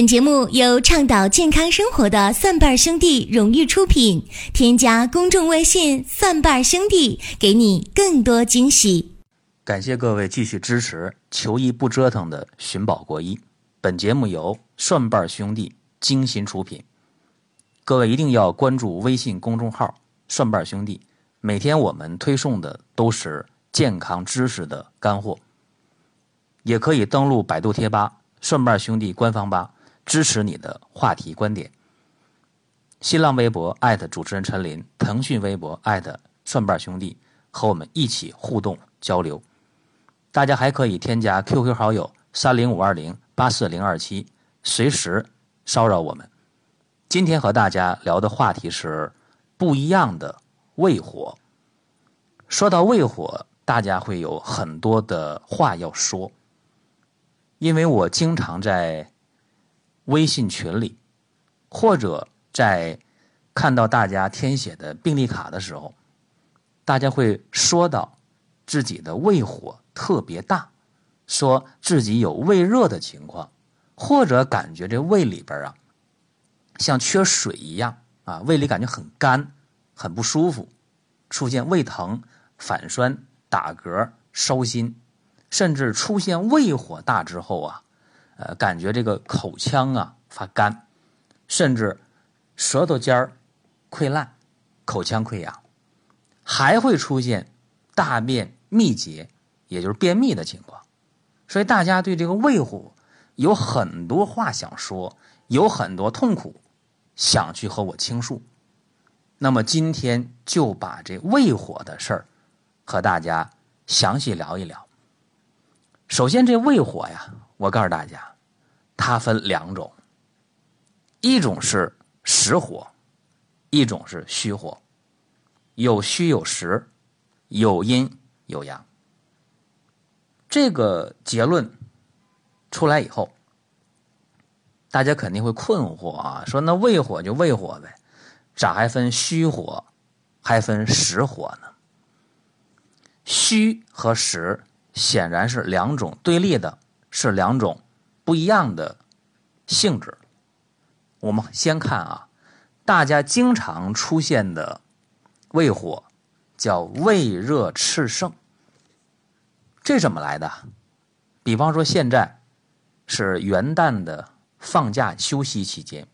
本节目由倡导健康生活的蒜瓣兄弟荣誉出品。添加公众微信“蒜瓣兄弟”，给你更多惊喜。感谢各位继续支持“求医不折腾”的寻宝国医。本节目由蒜瓣兄弟精心出品。各位一定要关注微信公众号“蒜瓣兄弟”，每天我们推送的都是健康知识的干货。也可以登录百度贴吧“蒜瓣兄弟”官方吧。支持你的话题观点。新浪微博艾特主持人陈林，腾讯微博艾特蒜瓣兄弟，和我们一起互动交流。大家还可以添加 QQ 好友三零五二零八四零二七，随时骚扰我们。今天和大家聊的话题是不一样的胃火。说到胃火，大家会有很多的话要说，因为我经常在。微信群里，或者在看到大家填写的病历卡的时候，大家会说到自己的胃火特别大，说自己有胃热的情况，或者感觉这胃里边啊像缺水一样啊，胃里感觉很干，很不舒服，出现胃疼、反酸、打嗝、烧心，甚至出现胃火大之后啊。呃，感觉这个口腔啊发干，甚至舌头尖儿溃烂，口腔溃疡，还会出现大便秘结，也就是便秘的情况。所以大家对这个胃火有很多话想说，有很多痛苦想去和我倾诉。那么今天就把这胃火的事儿和大家详细聊一聊。首先，这胃火呀，我告诉大家。它分两种，一种是实火，一种是虚火，有虚有实，有阴有阳。这个结论出来以后，大家肯定会困惑啊，说那胃火就胃火呗，咋还分虚火，还分实火呢？虚和实显然是两种对立的，是两种。不一样的性质，我们先看啊，大家经常出现的胃火叫胃热炽盛，这怎么来的？比方说现在是元旦的放假休息期间，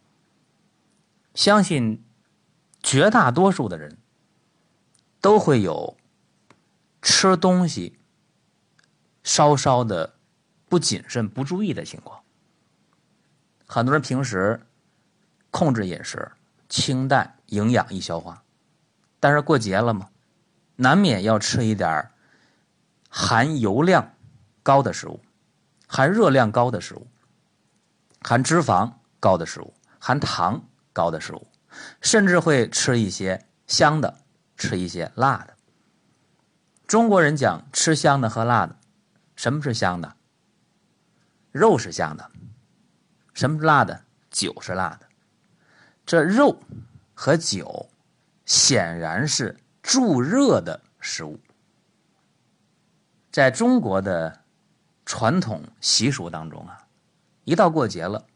相信绝大多数的人都会有吃东西稍稍的。不谨慎、不注意的情况，很多人平时控制饮食，清淡、营养、易消化，但是过节了嘛，难免要吃一点含油量高的食物、含热量高的食物、含脂肪高的食物、含糖高的食物，甚至会吃一些香的，吃一些辣的。中国人讲吃香的喝辣的，什么是香的？肉是香的，什么是辣的？酒是辣的。这肉和酒显然是助热的食物。在中国的传统习俗当中啊，一到过节了，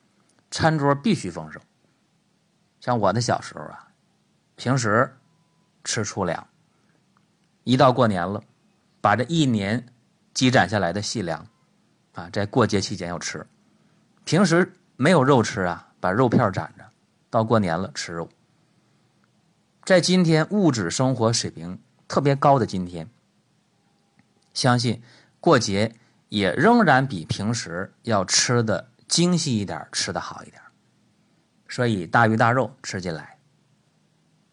餐桌必须丰盛。像我的小时候啊，平时吃粗粮，一到过年了，把这一年积攒下来的细粮。啊，在过节期间要吃，平时没有肉吃啊，把肉片攒着，到过年了吃肉。在今天物质生活水平特别高的今天，相信过节也仍然比平时要吃的精细一点，吃的好一点。所以大鱼大肉吃进来，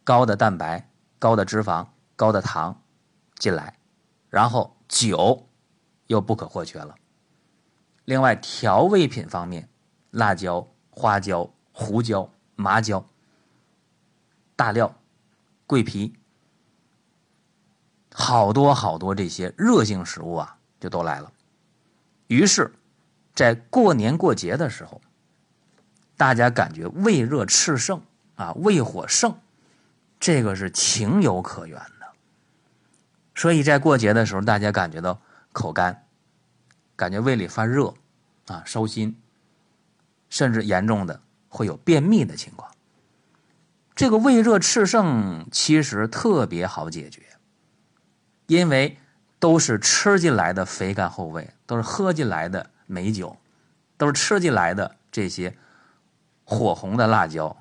高的蛋白、高的脂肪、高的糖进来，然后酒又不可或缺了。另外，调味品方面，辣椒、花椒、胡椒、麻椒、大料、桂皮，好多好多这些热性食物啊，就都来了。于是，在过年过节的时候，大家感觉胃热炽盛啊，胃火盛，这个是情有可原的。所以在过节的时候，大家感觉到口干。感觉胃里发热，啊，烧心，甚至严重的会有便秘的情况。这个胃热炽盛其实特别好解决，因为都是吃进来的肥甘厚味，都是喝进来的美酒，都是吃进来的这些火红的辣椒、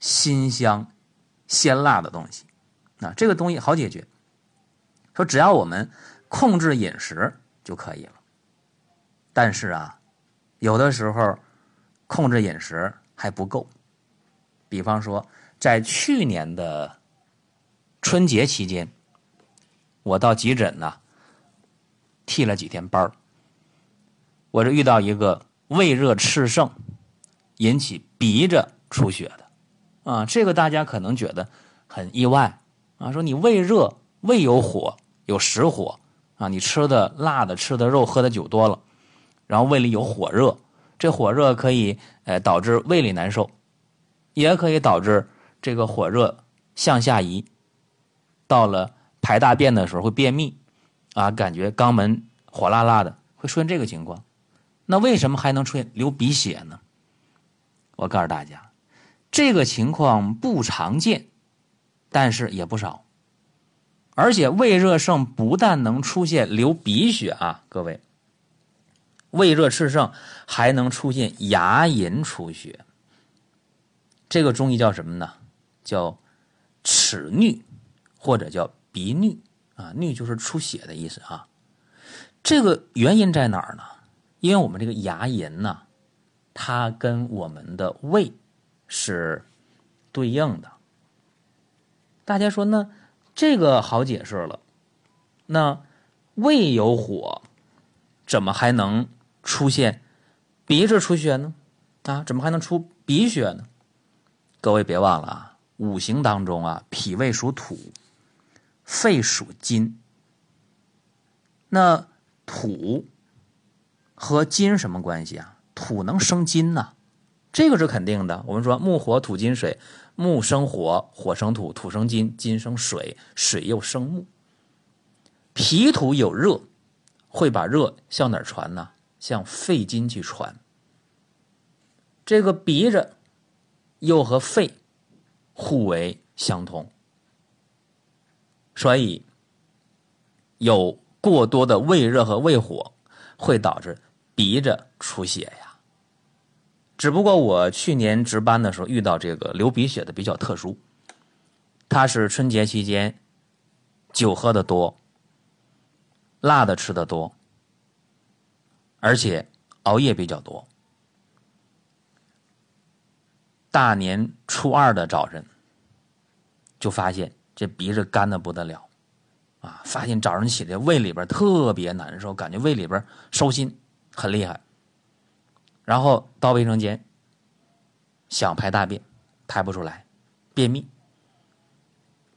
辛香、鲜辣的东西。那这个东西好解决，说只要我们控制饮食就可以了。但是啊，有的时候控制饮食还不够，比方说。在去年的春节期间，我到急诊呢，替了几天班我这遇到一个胃热炽盛，引起鼻着出血的，啊，这个大家可能觉得很意外啊，说你胃热，胃有火，有实火啊，你吃的辣的，吃的肉，喝的酒多了，然后胃里有火热，这火热可以呃导致胃里难受，也可以导致。这个火热向下移，到了排大便的时候会便秘，啊，感觉肛门火辣辣的，会出现这个情况。那为什么还能出现流鼻血呢？我告诉大家，这个情况不常见，但是也不少。而且胃热盛不但能出现流鼻血啊，各位，胃热炽盛还能出现牙龈出血。这个中医叫什么呢？叫齿衄，或者叫鼻衄啊，衄就是出血的意思啊。这个原因在哪儿呢？因为我们这个牙龈呢，它跟我们的胃是对应的。大家说，那这个好解释了。那胃有火，怎么还能出现鼻子出血呢？啊，怎么还能出鼻血呢？各位别忘了啊。五行当中啊，脾胃属土，肺属金。那土和金什么关系啊？土能生金呐，这个是肯定的。我们说木火土金水，木生火，火生土，土生金，金生水，水又生木。脾土有热，会把热向哪儿传呢？向肺经去传。这个鼻子又和肺。互为相通，所以有过多的胃热和胃火会导致鼻子出血呀。只不过我去年值班的时候遇到这个流鼻血的比较特殊，他是春节期间酒喝的多，辣的吃的多，而且熬夜比较多。大年初二的早晨，就发现这鼻子干的不得了，啊！发现早上起来胃里边特别难受，感觉胃里边烧心很厉害。然后到卫生间想排大便，排不出来，便秘。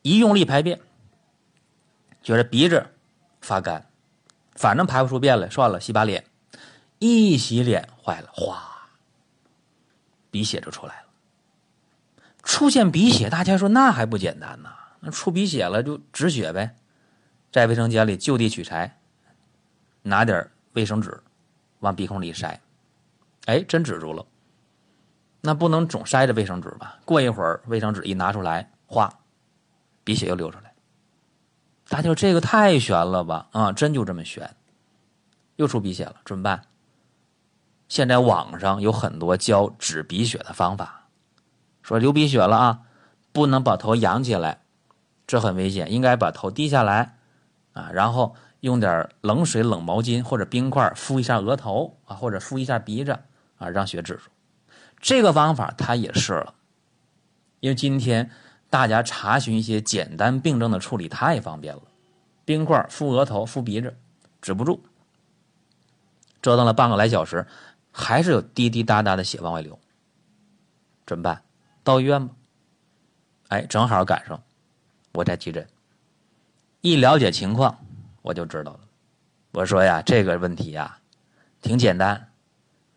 一用力排便，觉得鼻子发干，反正排不出便来，算了，洗把脸。一洗脸，坏了，哗，鼻血就出来了。出现鼻血，大家说那还不简单呢？那出鼻血了就止血呗，在卫生间里就地取材，拿点卫生纸往鼻孔里塞，哎，真止住了。那不能总塞着卫生纸吧？过一会儿卫生纸一拿出来，哗，鼻血又流出来。大家说这个太悬了吧？啊，真就这么悬，又出鼻血了，怎么办？现在网上有很多教止鼻血的方法。说流鼻血了啊，不能把头仰起来，这很危险。应该把头低下来，啊，然后用点冷水、冷毛巾或者冰块敷一下额头啊，或者敷一下鼻子啊，让血止住。这个方法他也试了，因为今天大家查询一些简单病症的处理太方便了，冰块敷额头、敷鼻子，止不住。折腾了半个来小时，还是有滴滴答答的血往外流，怎么办？到医院吧，哎，正好赶上我在急诊，一了解情况我就知道了。我说呀，这个问题呀挺简单，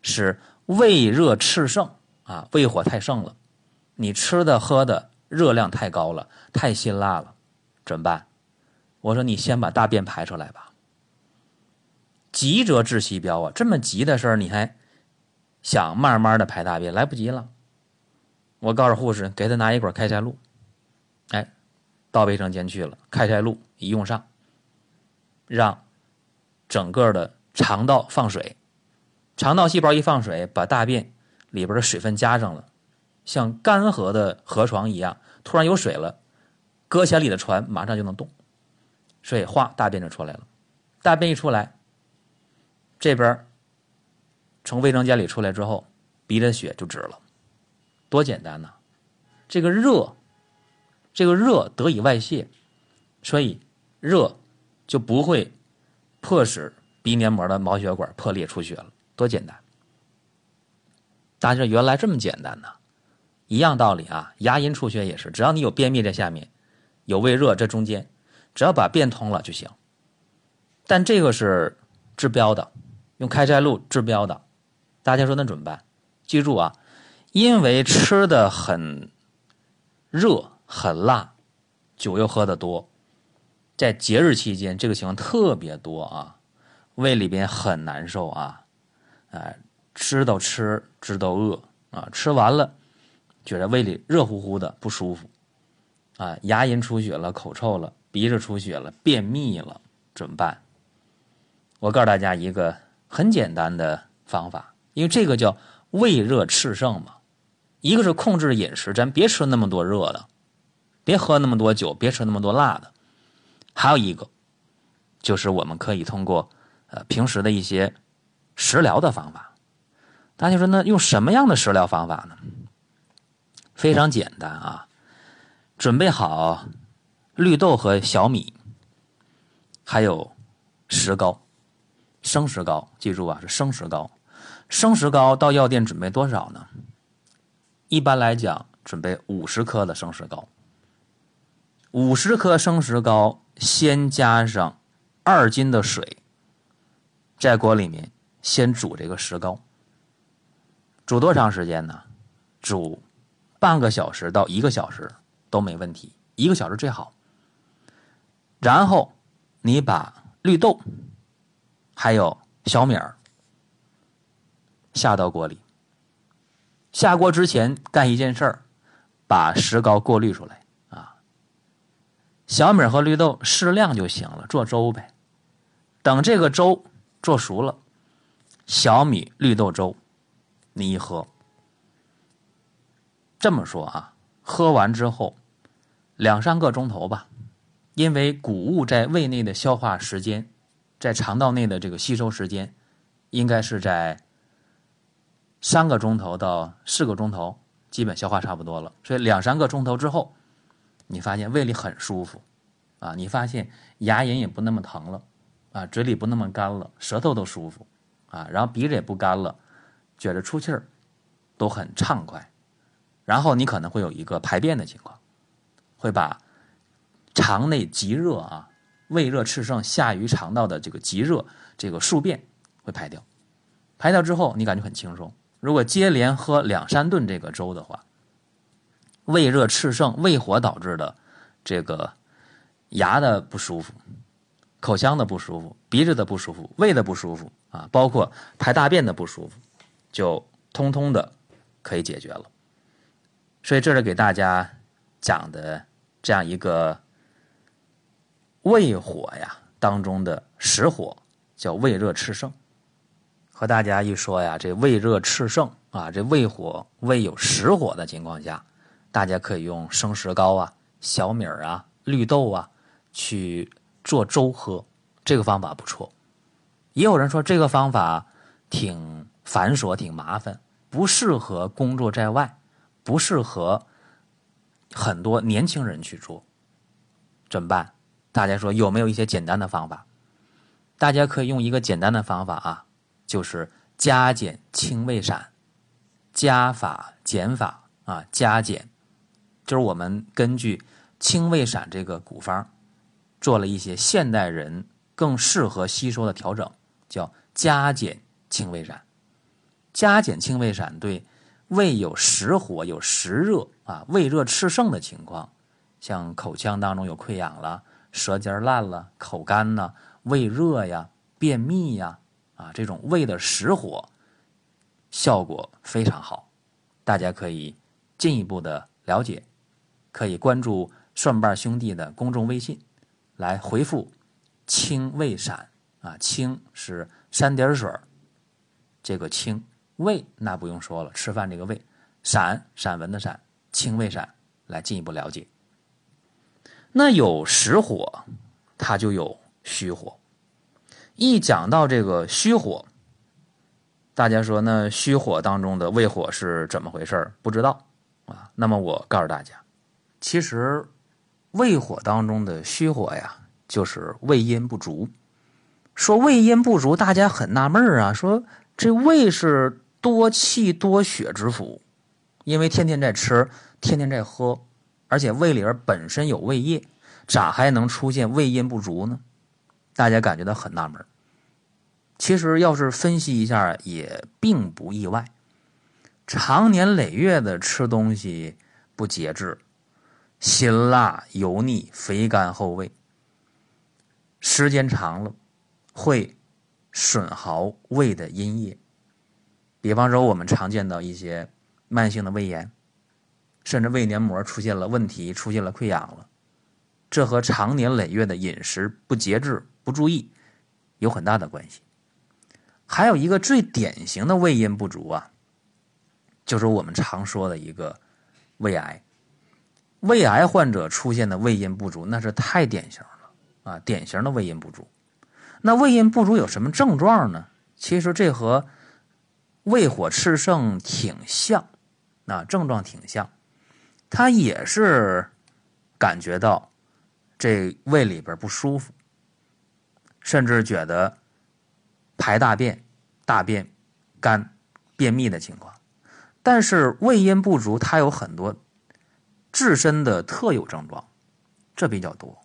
是胃热炽盛啊，胃火太盛了，你吃的喝的热量太高了，太辛辣了，怎么办？我说你先把大便排出来吧。急者治西标啊，这么急的事儿你还想慢慢的排大便，来不及了。我告诉护士，给他拿一管开塞露，哎，到卫生间去了，开塞露一用上，让整个的肠道放水，肠道细胞一放水，把大便里边的水分加上了，像干涸的河床一样，突然有水了，搁浅里的船马上就能动，所以哗，大便就出来了。大便一出来，这边从卫生间里出来之后，鼻的血就止了。多简单呐！这个热，这个热得以外泄，所以热就不会迫使鼻黏膜的毛血管破裂出血了。多简单！大家原来这么简单呢？一样道理啊，牙龈出血也是，只要你有便秘在下面，有胃热这中间，只要把便通了就行。但这个是治标的，用开塞露治标的。大家说那怎么办？记住啊！因为吃的很热很辣，酒又喝的多，在节日期间这个情况特别多啊，胃里边很难受啊，哎，吃都吃，知道饿啊，吃完了觉得胃里热乎乎的不舒服，啊，牙龈出血了，口臭了，鼻子出血了，便秘了，怎么办？我告诉大家一个很简单的方法，因为这个叫胃热炽盛嘛。一个是控制饮食，咱别吃那么多热的，别喝那么多酒，别吃那么多辣的。还有一个，就是我们可以通过呃平时的一些食疗的方法。大家说，那用什么样的食疗方法呢？非常简单啊，准备好绿豆和小米，还有石膏，生石膏，记住啊，是生石膏。生石膏到药店准备多少呢？一般来讲，准备五十克的生石膏。五十克生石膏，先加上二斤的水，在锅里面先煮这个石膏。煮多长时间呢？煮半个小时到一个小时都没问题，一个小时最好。然后你把绿豆还有小米儿下到锅里。下锅之前干一件事儿，把石膏过滤出来啊。小米和绿豆适量就行了，做粥呗。等这个粥做熟了，小米绿豆粥，你一喝，这么说啊，喝完之后两三个钟头吧，因为谷物在胃内的消化时间，在肠道内的这个吸收时间，应该是在。三个钟头到四个钟头，基本消化差不多了。所以两三个钟头之后，你发现胃里很舒服，啊，你发现牙龈也不那么疼了，啊，嘴里不那么干了，舌头都舒服，啊，然后鼻子也不干了，觉得出气儿都很畅快。然后你可能会有一个排便的情况，会把肠内积热啊，胃热炽盛下于肠道的这个积热，这个宿便会排掉。排掉之后，你感觉很轻松。如果接连喝两三顿这个粥的话，胃热炽盛、胃火导致的这个牙的不舒服、口腔的不舒服、鼻子的不舒服、胃的不舒服啊，包括排大便的不舒服，就通通的可以解决了。所以这是给大家讲的这样一个胃火呀当中的实火，叫胃热炽盛。和大家一说呀，这胃热炽盛啊，这胃火胃有实火的情况下，大家可以用生石膏啊、小米儿啊、绿豆啊去做粥喝，这个方法不错。也有人说这个方法挺繁琐、挺麻烦，不适合工作在外，不适合很多年轻人去做，怎么办？大家说有没有一些简单的方法？大家可以用一个简单的方法啊。就是加减清胃散，加法减法啊，加减，就是我们根据清胃散这个古方，做了一些现代人更适合吸收的调整，叫加减清胃散。加减清胃散对胃有实火、有实热啊，胃热炽盛的情况，像口腔当中有溃疡了、舌尖烂了、口干呐、胃热呀、便秘呀。啊，这种胃的实火，效果非常好，大家可以进一步的了解，可以关注蒜瓣兄弟的公众微信，来回复“清胃散”啊，清是三点水这个清胃那不用说了，吃饭这个胃，散散文的散，清胃散来进一步了解。那有实火，它就有虚火。一讲到这个虚火。大家说，那虚火当中的胃火是怎么回事不知道啊？那么我告诉大家，其实胃火当中的虚火呀，就是胃阴不足。说胃阴不足，大家很纳闷啊，说这胃是多气多血之府，因为天天在吃，天天在喝，而且胃里边本身有胃液，咋还能出现胃阴不足呢？大家感觉到很纳闷。其实，要是分析一下，也并不意外。常年累月的吃东西不节制，辛辣油腻、肥甘厚味，时间长了会损耗胃的阴液。比方说，我们常见到一些慢性的胃炎，甚至胃黏膜出现了问题，出现了溃疡了，这和常年累月的饮食不节制、不注意有很大的关系。还有一个最典型的胃阴不足啊，就是我们常说的一个胃癌。胃癌患者出现的胃阴不足，那是太典型了啊，典型的胃阴不足。那胃阴不足有什么症状呢？其实这和胃火炽盛挺像，啊，症状挺像。他也是感觉到这胃里边不舒服，甚至觉得。排大便、大便干、便秘的情况，但是胃阴不足，它有很多自身的特有症状，这比较多。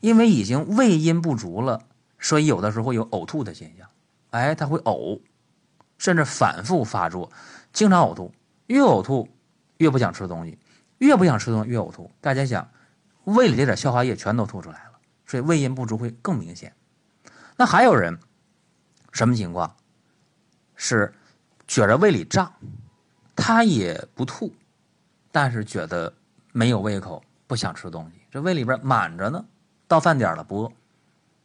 因为已经胃阴不足了，所以有的时候有呕吐的现象。哎，他会呕，甚至反复发作，经常呕吐。越呕吐越不想吃东西，越不想吃东西越呕吐。大家想，胃里这点消化液全都吐出来了，所以胃阴不足会更明显。那还有人。什么情况？是觉着胃里胀，他也不吐，但是觉得没有胃口，不想吃东西。这胃里边满着呢，到饭点了不饿，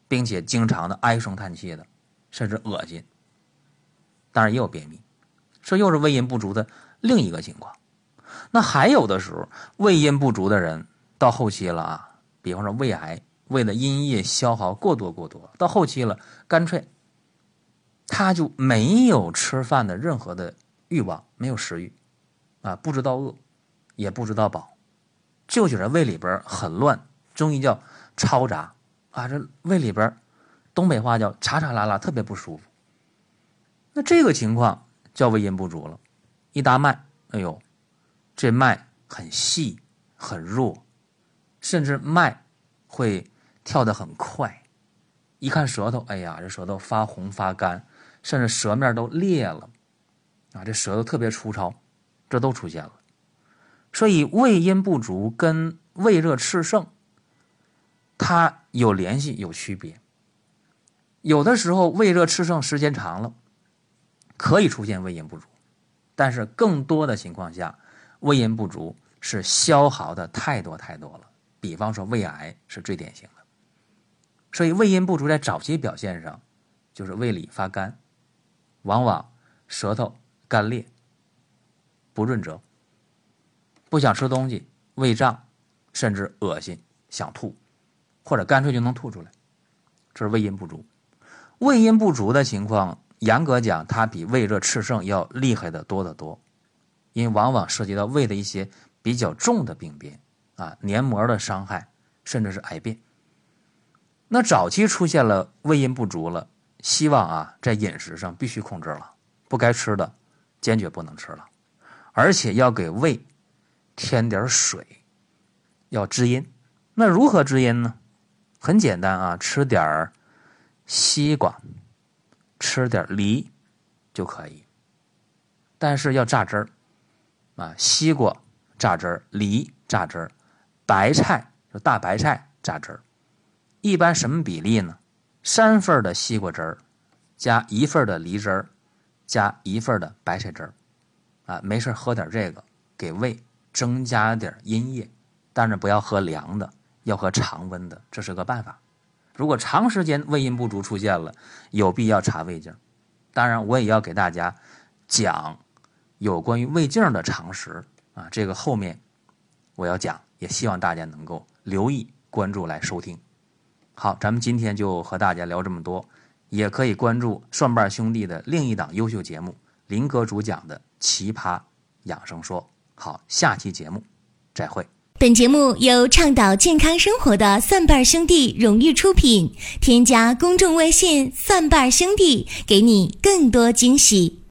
并且经常的唉声叹气的，甚至恶心。当然也有便秘，这又是胃阴不足的另一个情况。那还有的时候，胃阴不足的人到后期了啊，比方说胃癌，为了阴液消耗过多过多，到后期了，干脆。他就没有吃饭的任何的欲望，没有食欲，啊，不知道饿，也不知道饱，就觉得胃里边很乱，中医叫嘈杂，啊，这胃里边，东北话叫查查拉拉，特别不舒服。那这个情况叫胃阴不足了，一搭脉，哎呦，这脉很细很弱，甚至脉会跳得很快，一看舌头，哎呀，这舌头发红发干。甚至舌面都裂了，啊，这舌头特别粗糙，这都出现了。所以胃阴不足跟胃热炽盛，它有联系有区别。有的时候胃热炽盛时间长了，可以出现胃阴不足，但是更多的情况下，胃阴不足是消耗的太多太多了。比方说胃癌是最典型的。所以胃阴不足在早期表现上，就是胃里发干。往往舌头干裂、不润泽，不想吃东西，胃胀，甚至恶心、想吐，或者干脆就能吐出来，这是胃阴不足。胃阴不足的情况，严格讲，它比胃热炽盛要厉害的多得多，因为往往涉及到胃的一些比较重的病变啊，黏膜的伤害，甚至是癌变。那早期出现了胃阴不足了。希望啊，在饮食上必须控制了，不该吃的坚决不能吃了，而且要给胃添点水，要滋阴。那如何滋阴呢？很简单啊，吃点西瓜，吃点梨就可以。但是要榨汁儿啊，西瓜榨汁儿，梨榨汁儿，白菜就大白菜榨汁儿。一般什么比例呢？三份的西瓜汁儿，加一份的梨汁儿，加一份的白菜汁儿，啊，没事喝点这个，给胃增加点阴液，但是不要喝凉的，要喝常温的，这是个办法。如果长时间胃阴不足出现了，有必要查胃镜。当然，我也要给大家讲有关于胃镜的常识啊，这个后面我要讲，也希望大家能够留意关注来收听。好，咱们今天就和大家聊这么多，也可以关注蒜瓣兄弟的另一档优秀节目林哥主讲的《奇葩养生说》。好，下期节目再会。本节目由倡导健康生活的蒜瓣兄弟荣誉出品。添加公众微信“蒜瓣兄弟”，给你更多惊喜。